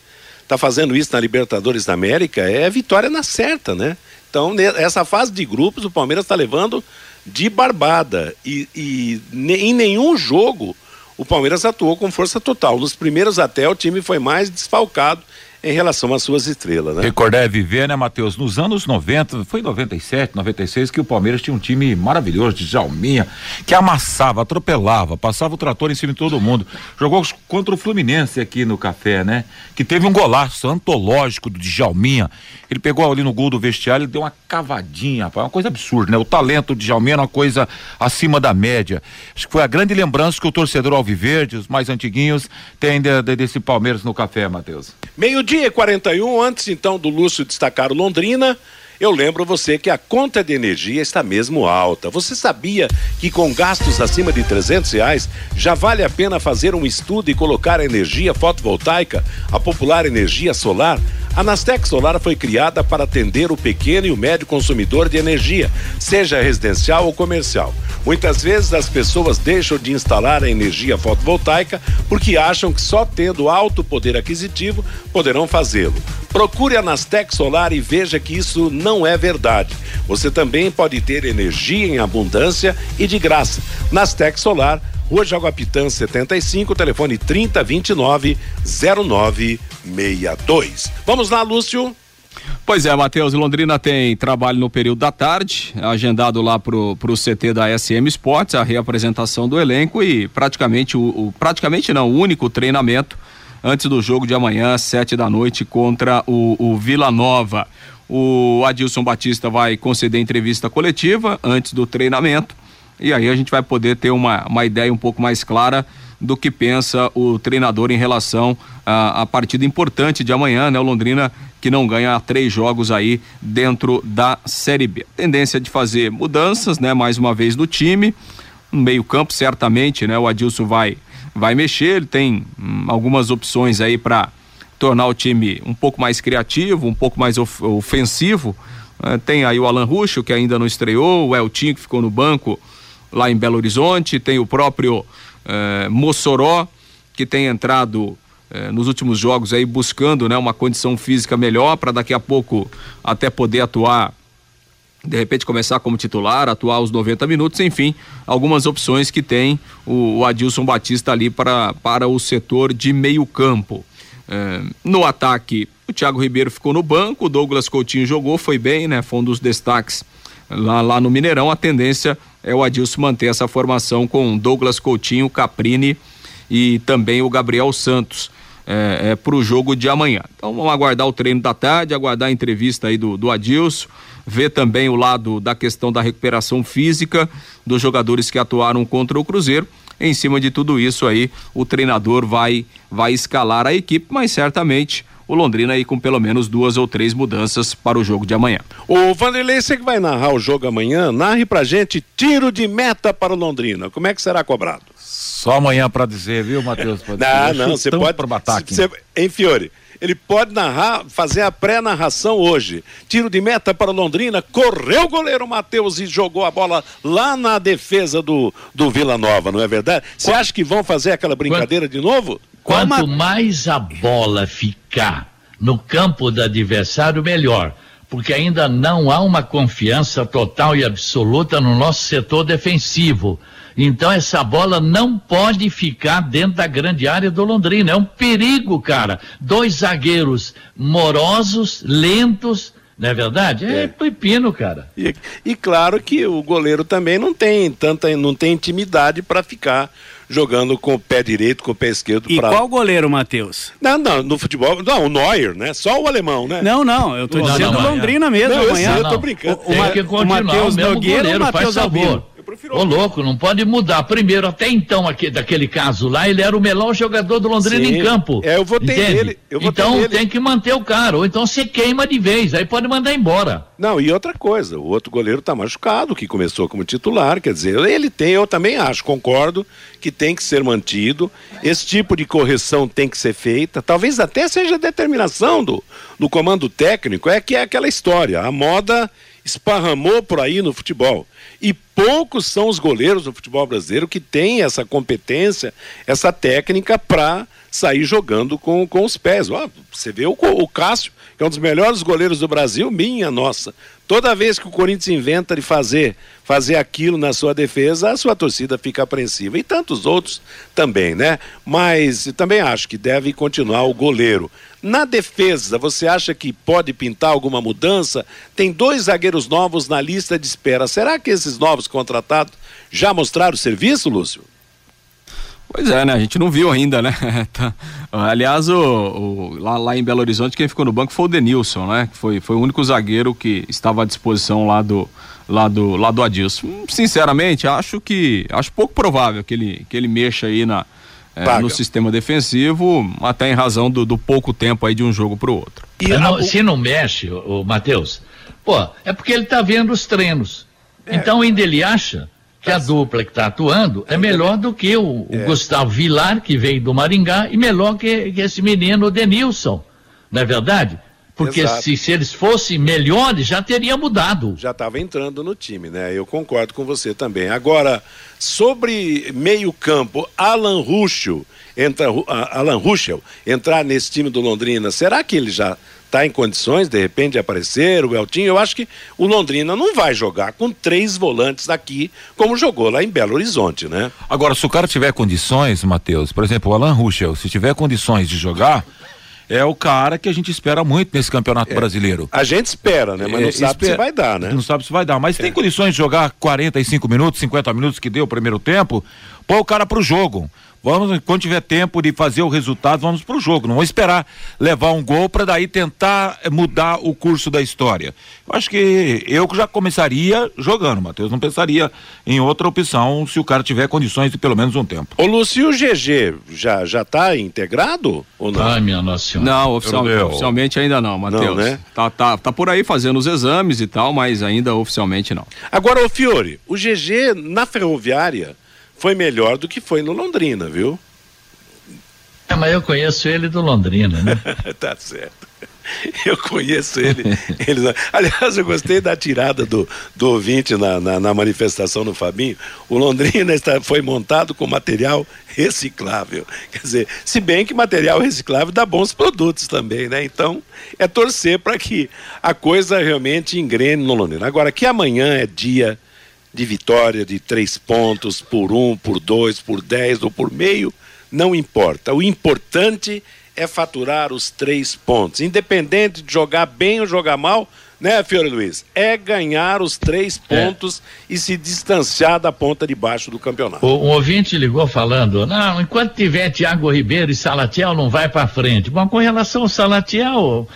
tá fazendo isso na Libertadores da América, é vitória na certa, né? Então, essa fase de grupos, o Palmeiras está levando de barbada. E, e em nenhum jogo o Palmeiras atuou com força total. Nos primeiros até, o time foi mais desfalcado em relação às suas estrelas, né? Recordar é viver, né, Matheus? Nos anos 90, foi em 97, 96, que o Palmeiras tinha um time maravilhoso de Jalminha, que amassava, atropelava, passava o trator em cima de todo mundo. Jogou contra o Fluminense aqui no café, né? Que teve um golaço antológico de Jalminha. Ele pegou ali no gol do vestiário e deu uma cavadinha, rapaz, uma coisa absurda, né? O talento de Jalminha era uma coisa acima da média. Acho que foi a grande lembrança que o torcedor Alviverde, os mais antiguinhos, tem de- de- desse Palmeiras no café, Matheus. Meio-dia e 41, antes então do Lúcio destacar o Londrina, eu lembro você que a conta de energia está mesmo alta. Você sabia que com gastos acima de 300 reais já vale a pena fazer um estudo e colocar energia fotovoltaica, a popular energia solar? A Nastec Solar foi criada para atender o pequeno e o médio consumidor de energia, seja residencial ou comercial. Muitas vezes as pessoas deixam de instalar a energia fotovoltaica porque acham que só tendo alto poder aquisitivo poderão fazê-lo. Procure a Nastec Solar e veja que isso não é verdade. Você também pode ter energia em abundância e de graça. Nastec Solar, Rua Jaguapitã 75, telefone 3029 0962. Vamos lá, Lúcio. Pois é, Matheus, Londrina tem trabalho no período da tarde, agendado lá pro, pro CT da SM Sports, a reapresentação do elenco e praticamente o, o- praticamente não, o único treinamento antes do jogo de amanhã, sete da noite, contra o, o Vila Nova. O Adilson Batista vai conceder entrevista coletiva antes do treinamento. E aí a gente vai poder ter uma, uma ideia um pouco mais clara do que pensa o treinador em relação à, partida importante de amanhã, né? O Londrina que não ganha três jogos aí dentro da Série B. Tendência de fazer mudanças, né? Mais uma vez no time, no meio campo certamente, né? O Adilson vai vai mexer, ele tem hum, algumas opções aí para tornar o time um pouco mais criativo, um pouco mais of ofensivo. Uh, tem aí o Alan Ruxo, que ainda não estreou, o Eltinho, que ficou no banco lá em Belo Horizonte, tem o próprio uh, Mossoró, que tem entrado uh, nos últimos jogos aí buscando né, uma condição física melhor para daqui a pouco até poder atuar de repente começar como titular, atuar os 90 minutos, enfim, algumas opções que tem o, o Adilson Batista ali para, para o setor de meio campo. É, no ataque, o Thiago Ribeiro ficou no banco, o Douglas Coutinho jogou, foi bem, né? Foi um dos destaques lá, lá no Mineirão. A tendência é o Adilson manter essa formação com Douglas Coutinho, Caprini e também o Gabriel Santos. É, é, para o jogo de amanhã. Então vamos aguardar o treino da tarde, aguardar a entrevista aí do, do Adilson, ver também o lado da questão da recuperação física dos jogadores que atuaram contra o Cruzeiro. Em cima de tudo isso aí, o treinador vai vai escalar a equipe, mas certamente o Londrina aí com pelo menos duas ou três mudanças para o jogo de amanhã. O Vanderlei, você que vai narrar o jogo amanhã, narre pra gente tiro de meta para o Londrina. Como é que será cobrado? Só amanhã para dizer, viu, Matheus? Não, não, você pode. Pro ataque. Cê, hein, Fiore? Ele pode narrar, fazer a pré-narração hoje. Tiro de meta para o Londrina, correu o goleiro Matheus e jogou a bola lá na defesa do, do Vila Nova, não é verdade? Você acha que vão fazer aquela brincadeira de novo? Quanto mais a bola ficar no campo do adversário, melhor. Porque ainda não há uma confiança total e absoluta no nosso setor defensivo. Então essa bola não pode ficar dentro da grande área do Londrina. É um perigo, cara. Dois zagueiros morosos, lentos. Não é verdade? É, é. pepino, cara. E, e, claro que o goleiro também não tem tanta, não tem intimidade para ficar jogando com o pé direito, com o pé esquerdo. E pra... qual goleiro, Matheus? Não, não, no futebol, não, o Neuer, né? Só o alemão, né? Não, não, eu tô não, dizendo não, Londrina mesmo não, amanhã. Eu, sei, eu tô brincando. O, o, o Matheus Nogueira ou o Matheus Albino? Ô, louco, não pode mudar. Primeiro, até então, aqui, daquele caso lá, ele era o melhor jogador do Londrina Sim. em campo. É, eu votei entende? nele. Eu votei então nele. tem que manter o cara, ou então você queima de vez, aí pode mandar embora. Não, e outra coisa, o outro goleiro tá machucado, que começou como titular, quer dizer, ele tem, eu também acho, concordo, que tem que ser mantido. Esse tipo de correção tem que ser feita. Talvez até seja determinação do, do comando técnico, é que é aquela história. A moda esparramou por aí no futebol. E poucos são os goleiros do futebol brasileiro que têm essa competência, essa técnica para sair jogando com, com os pés. Ó, você vê o, o Cássio, que é um dos melhores goleiros do Brasil, minha nossa. Toda vez que o Corinthians inventa de fazer, fazer aquilo na sua defesa, a sua torcida fica apreensiva. E tantos outros também, né? Mas também acho que deve continuar o goleiro. Na defesa, você acha que pode pintar alguma mudança? Tem dois zagueiros novos na lista de espera. Será que esses novos contratados já mostraram serviço, Lúcio? Pois é, né? A gente não viu ainda, né? Tá. Aliás, o, o, lá, lá em Belo Horizonte, quem ficou no banco foi o Denilson, né? Foi, foi o único zagueiro que estava à disposição lá do, lá do, lá do Adilson. Sinceramente, acho que. Acho pouco provável que ele, que ele mexa aí na, é, no sistema defensivo, até em razão do, do pouco tempo aí de um jogo para o outro. E não, Se não mexe, o, o Matheus, pô, é porque ele tá vendo os treinos. É. Então ainda ele acha que a dupla que está atuando é melhor do que o, é. o, Gustavo Vilar, que veio do Maringá, e melhor que, que esse menino Denilson. Não é verdade? Porque se, se, eles fossem melhores, já teria mudado. Já estava entrando no time, né? Eu concordo com você também. Agora, sobre meio-campo, Alan Ruschel, entra, Alan Ruschel entrar nesse time do Londrina, será que ele já está em condições, de repente, de aparecer, o Eltinho, eu acho que o Londrina não vai jogar com três volantes aqui, como jogou lá em Belo Horizonte, né? Agora, se o cara tiver condições, Matheus, por exemplo, o Alan Ruschel, se tiver condições de jogar, é o cara que a gente espera muito nesse campeonato é. brasileiro. A gente espera, né? Mas não é, sabe espera, se vai dar, né? Não sabe se vai dar. Mas é. tem condições de jogar 45 minutos, 50 minutos que deu o primeiro tempo, põe o cara pro jogo Vamos, quando tiver tempo de fazer o resultado, vamos pro jogo. Não vou esperar levar um gol para daí tentar mudar o curso da história. Eu acho que eu já começaria jogando, Matheus. Não pensaria em outra opção se o cara tiver condições de pelo menos um tempo. Ô Lúcio, o GG já, já tá integrado ou não? Ai, minha nossa senhora. Não, oficial- oficialmente ainda não, Matheus. Né? Tá, tá, tá por aí fazendo os exames e tal, mas ainda oficialmente não. Agora, ô Fiore, o GG na ferroviária foi melhor do que foi no Londrina, viu? É, mas eu conheço ele do Londrina, né? tá certo. Eu conheço ele. ele Aliás, eu gostei da tirada do, do ouvinte na, na, na manifestação no Fabinho. O Londrina está, foi montado com material reciclável. Quer dizer, se bem que material reciclável dá bons produtos também, né? Então, é torcer para que a coisa realmente engrene no Londrina. Agora, que amanhã é dia de vitória de três pontos por um, por dois, por dez ou por meio, não importa. O importante é faturar os três pontos. Independente de jogar bem ou jogar mal, né, Fiore Luiz? É ganhar os três pontos e se distanciar da ponta de baixo do campeonato. O, um ouvinte ligou falando, não, enquanto tiver Thiago Ribeiro e Salatiel não vai pra frente. Bom, com relação ao Salatiel,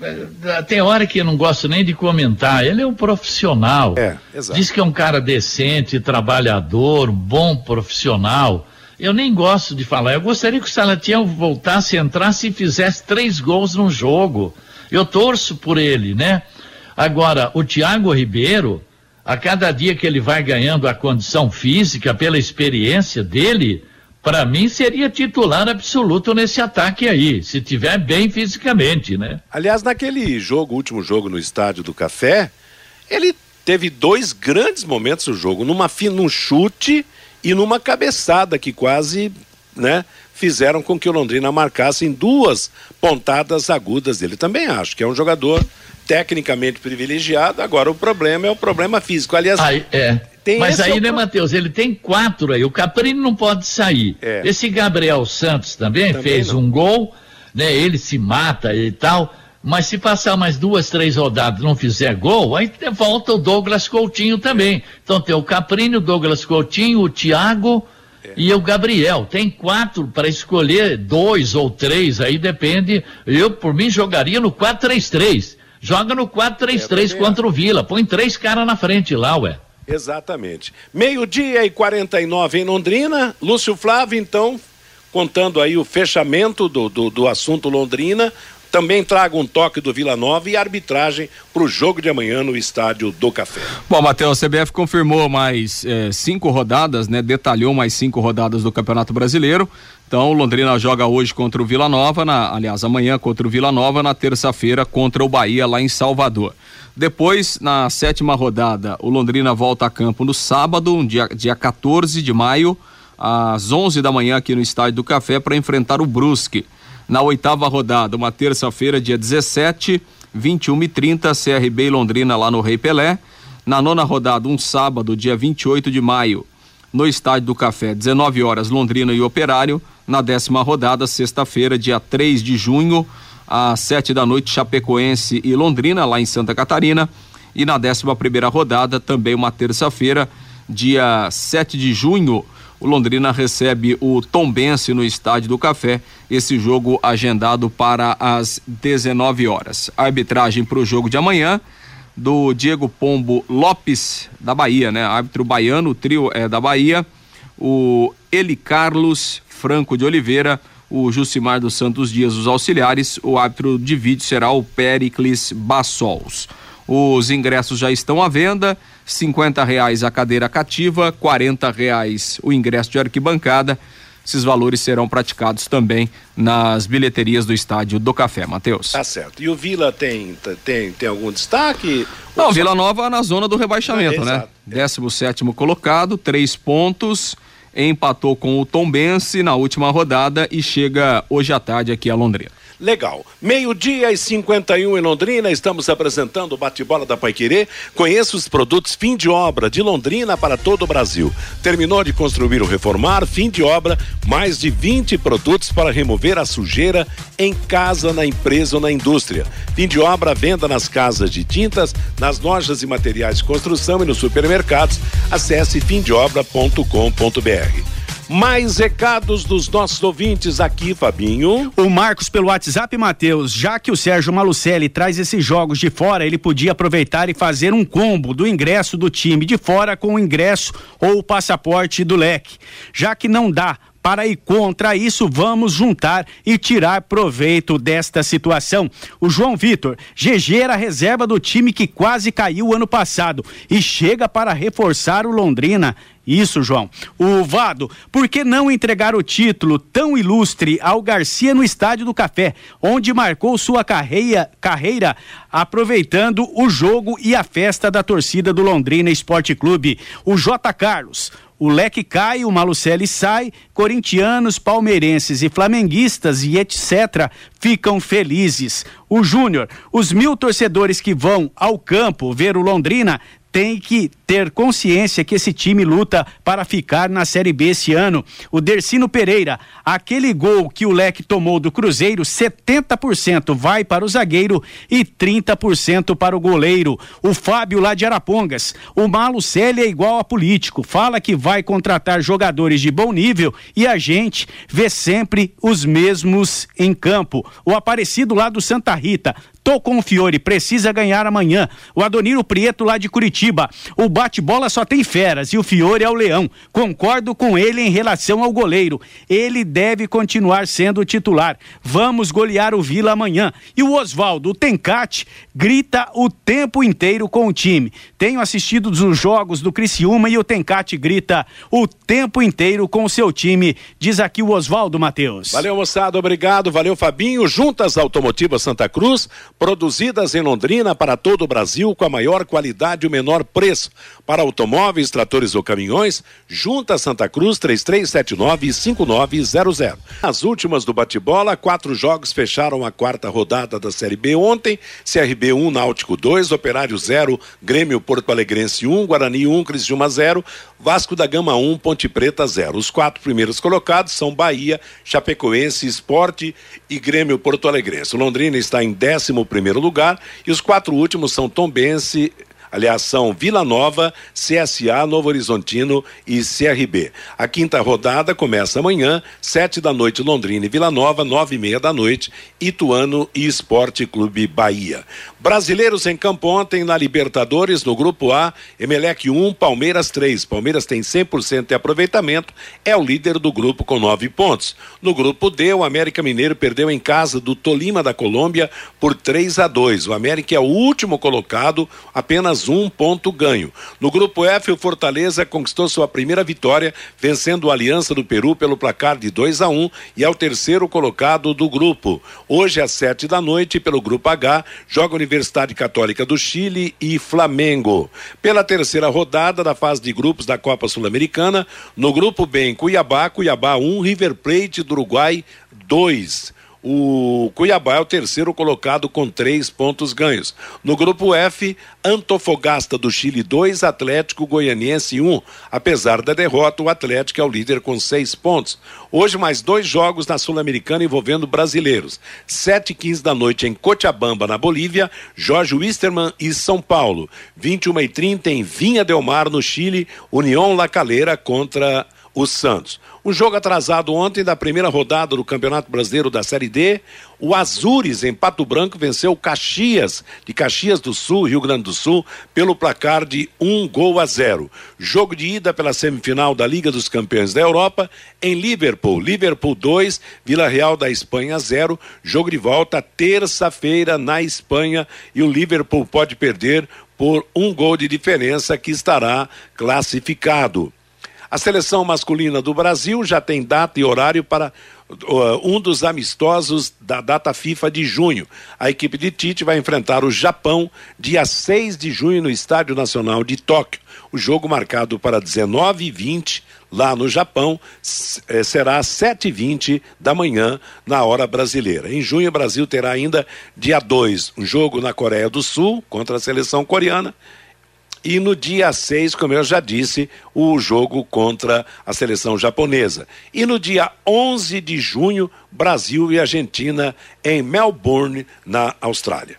é, tem hora que eu não gosto nem de comentar. Ele é um profissional. É, exato. Diz que é um cara decente, trabalhador, bom profissional. Eu nem gosto de falar. Eu gostaria que o Salatiel voltasse, entrasse e fizesse três gols no jogo. Eu torço por ele, né? Agora, o Thiago Ribeiro, a cada dia que ele vai ganhando a condição física, pela experiência dele, para mim seria titular absoluto nesse ataque aí, se tiver bem fisicamente, né? Aliás, naquele jogo, último jogo no estádio do Café, ele teve dois grandes momentos do jogo, numa num chute e numa cabeçada que quase, né, fizeram com que o Londrina marcasse em duas pontadas agudas dele. Também acho que é um jogador tecnicamente privilegiado. Agora o problema é o problema físico. Aliás, Aí, é. Tem Mas aí, né, Matheus? Ele tem quatro aí. O Caprini não pode sair. É. Esse Gabriel Santos também, Também fez não. um gol, né? Ele se mata e tal. Mas se passar mais duas, três rodadas e não fizer gol, aí volta o Douglas Coutinho também. Então tem o Caprini, o Douglas Coutinho, o Thiago É. e o Gabriel. Tem quatro para escolher, dois ou três, aí depende. Eu, por mim, jogaria no 4-3-3. Joga no 4-3-3 É, contra o Vila. Põe três caras na frente lá, ué. Exatamente. Meio-dia e 49 em Londrina. Lúcio Flávio, então, contando aí o fechamento do, do, do assunto Londrina. Também traga um toque do Vila Nova e arbitragem para o jogo de amanhã no estádio do Café. Bom, Matheus, a CBF confirmou mais eh, cinco rodadas, né? Detalhou mais cinco rodadas do Campeonato Brasileiro. Então, Londrina joga hoje contra o Vila Nova, na, aliás, amanhã contra o Vila Nova, na terça-feira contra o Bahia lá em Salvador. Depois, na sétima rodada, o Londrina volta a campo no sábado, dia, dia 14 de maio, às 11 da manhã aqui no Estádio do Café para enfrentar o Brusque. Na oitava rodada, uma terça-feira, dia 17, 21 e 30, CRB e Londrina lá no Rei Pelé. Na nona rodada, um sábado, dia 28 de maio, no Estádio do Café, 19 horas, Londrina e Operário. Na décima rodada, sexta-feira, dia 3 de junho, às 7 da noite, Chapecoense e Londrina, lá em Santa Catarina. E na décima primeira rodada, também uma terça-feira, dia 7 de junho, o Londrina recebe o Tombense no Estádio do Café. Esse jogo agendado para as 19 horas. Arbitragem para o jogo de amanhã do Diego Pombo Lopes da Bahia, né? Árbitro baiano, o trio é da Bahia. O Eli Carlos Franco de Oliveira, o Jucimar dos Santos Dias, os auxiliares. O árbitro de vídeo será o Pericles Bassols. Os ingressos já estão à venda, cinquenta reais a cadeira cativa, quarenta reais o ingresso de arquibancada. Esses valores serão praticados também nas bilheterias do estádio do Café, Matheus. Tá certo. E o Vila tem, tem, tem algum destaque? Não, Vila Nova na zona do rebaixamento, É, né? exato. 17 colocado, três pontos, empatou com o Tombense na última rodada e chega hoje à tarde aqui a Londrina. Legal. Meio-dia e 51 em Londrina, estamos apresentando o bate-bola da Paiquerê. Conheça os produtos fim de obra de Londrina para todo o Brasil. Terminou de construir ou reformar, fim de obra, mais de 20 produtos para remover a sujeira em casa, na empresa ou na indústria. Fim de obra, venda nas casas de tintas, nas lojas e materiais de construção e nos supermercados. Acesse fimdeobra.com.br. Mais recados dos nossos ouvintes aqui, Fabinho. O Marcos pelo WhatsApp, Matheus, já que o Sérgio Malucelli traz esses jogos de fora, ele podia aproveitar e fazer um combo do ingresso do time de fora com o ingresso ou o passaporte do leque. Já que não dá para ir contra isso, vamos juntar e tirar proveito desta situação. O João Vitor, GG era reserva do time que quase caiu ano passado e chega para reforçar o Londrina. Isso, João. O Vado, por que não entregar o título tão ilustre ao Garcia no Estádio do Café, onde marcou sua carreira, carreira aproveitando o jogo e a festa da torcida do Londrina Esporte Clube? O J. Carlos, o leque cai, o Malucelli sai, corintianos, palmeirenses e flamenguistas e etc. ficam felizes. O Júnior, os mil torcedores que vão ao campo ver o Londrina tem que ter consciência que esse time luta para ficar na Série B esse ano. O Dercino Pereira, aquele gol que o Leque tomou do Cruzeiro, 70% vai para o zagueiro e 30% para o goleiro. O Fábio lá de Arapongas, o Malo Célio é igual a político, fala que vai contratar jogadores de bom nível e a gente vê sempre os mesmos em campo. O Aparecido lá do Santa Rita, Tô com o Fiore, precisa ganhar amanhã. O Adoniro Prieto lá de Curitiba. O bate-bola só tem feras e o Fiore é o leão. Concordo com ele em relação ao goleiro. Ele deve continuar sendo o titular. Vamos golear o Vila amanhã. E o Oswaldo, o Tencate, grita o tempo inteiro com o time. Tenho assistido os jogos do Criciúma e o Tencate grita o tempo inteiro com o seu time. Diz aqui o Oswaldo Matheus. Valeu, moçada, obrigado. Valeu, Fabinho. Juntas Automotivas Santa Cruz produzidas em Londrina para todo o Brasil com a maior qualidade e o menor preço. Para automóveis, tratores ou caminhões, junta Santa Cruz 3379-5900. As últimas do bate-bola, quatro jogos fecharam a quarta rodada da Série B ontem. CRB 1, Náutico 2, Operário 0, Grêmio Porto Alegrense 1, Guarani 1, Criciúma 0, Vasco da Gama 1, Ponte Preta 0. Os quatro primeiros colocados são Bahia, Chapecoense, Esporte e Grêmio Porto Alegrense. Londrina está em 11 primeiro lugar e os quatro últimos são Tombense, Aliás, são Vila Nova, CSA, Novo Horizontino e CRB. A quinta rodada começa amanhã, sete da noite, Londrina e Vila Nova, nove e meia da noite, Ituano e Esporte Clube Bahia. Brasileiros em campo ontem na Libertadores, no Grupo A, Emelec 1, Palmeiras 3. Palmeiras tem 100% de aproveitamento, é o líder do grupo com nove pontos. No Grupo D, o América Mineiro perdeu em casa do Tolima da Colômbia por 3 a 2. O América é o último colocado, apenas um ponto ganho. No Grupo F, o Fortaleza conquistou sua primeira vitória, vencendo a Aliança do Peru pelo placar de 2 a 1 e é o terceiro colocado do grupo. Hoje, às sete da noite, pelo Grupo H, joga Universidade Católica do Chile e Flamengo. Pela terceira rodada da fase de grupos da Copa Sul-Americana, no grupo B, Cuiabá, Cuiabá 1, River Plate do Uruguai 2. O Cuiabá é o terceiro colocado com três pontos ganhos. No grupo F, Antofagasta do Chile 2, Atlético Goianiense 1. Um. Apesar da derrota, o Atlético é o líder com seis pontos. Hoje, mais dois jogos na Sul-Americana envolvendo brasileiros. Sete e quinze da noite em Cochabamba, na Bolívia, Jorge Wisterman e São Paulo. 21 e 30 em Vinha Del Mar, no Chile, União La Calera contra o Santos. Um jogo atrasado ontem da primeira rodada do Campeonato Brasileiro da Série D. O Azures, em Pato Branco, venceu o Caxias, de Caxias do Sul, Rio Grande do Sul, pelo placar de um gol a zero. Jogo de ida pela semifinal da Liga dos Campeões da Europa, em Liverpool. Liverpool 2, Vila Real da Espanha 0. Jogo de volta terça-feira na Espanha e o Liverpool pode perder por um gol de diferença que estará classificado. A seleção masculina do Brasil já tem data e horário para um dos amistosos da data FIFA de junho. A equipe de Tite vai enfrentar o Japão dia 6 de junho no Estádio Nacional de Tóquio. O jogo marcado para 19 e 20 lá no Japão eh, será às 7h20 da manhã na hora brasileira. Em junho, o Brasil terá ainda dia 2 um jogo na Coreia do Sul contra a seleção coreana e no dia 6, como eu já disse, o jogo contra a seleção japonesa. E no dia 11 de junho, Brasil e Argentina em Melbourne, na Austrália.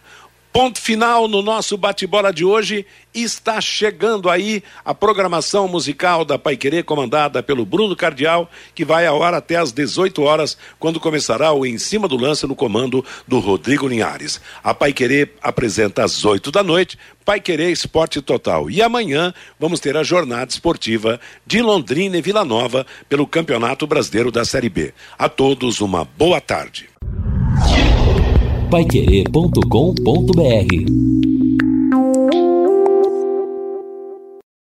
Ponto final no nosso bate-bola de hoje. Está chegando aí a programação musical da Pai Querer, comandada pelo Bruno Cardial, que vai ao ar até às 18 horas, quando começará o Em Cima do Lance no comando do Rodrigo Linhares. A Pai Querer apresenta às 8 da noite, Pai Querer Esporte Total. E amanhã vamos ter a jornada esportiva de Londrina e Vila Nova pelo Campeonato Brasileiro da Série B. A todos uma boa tarde. Paiquerê.com.br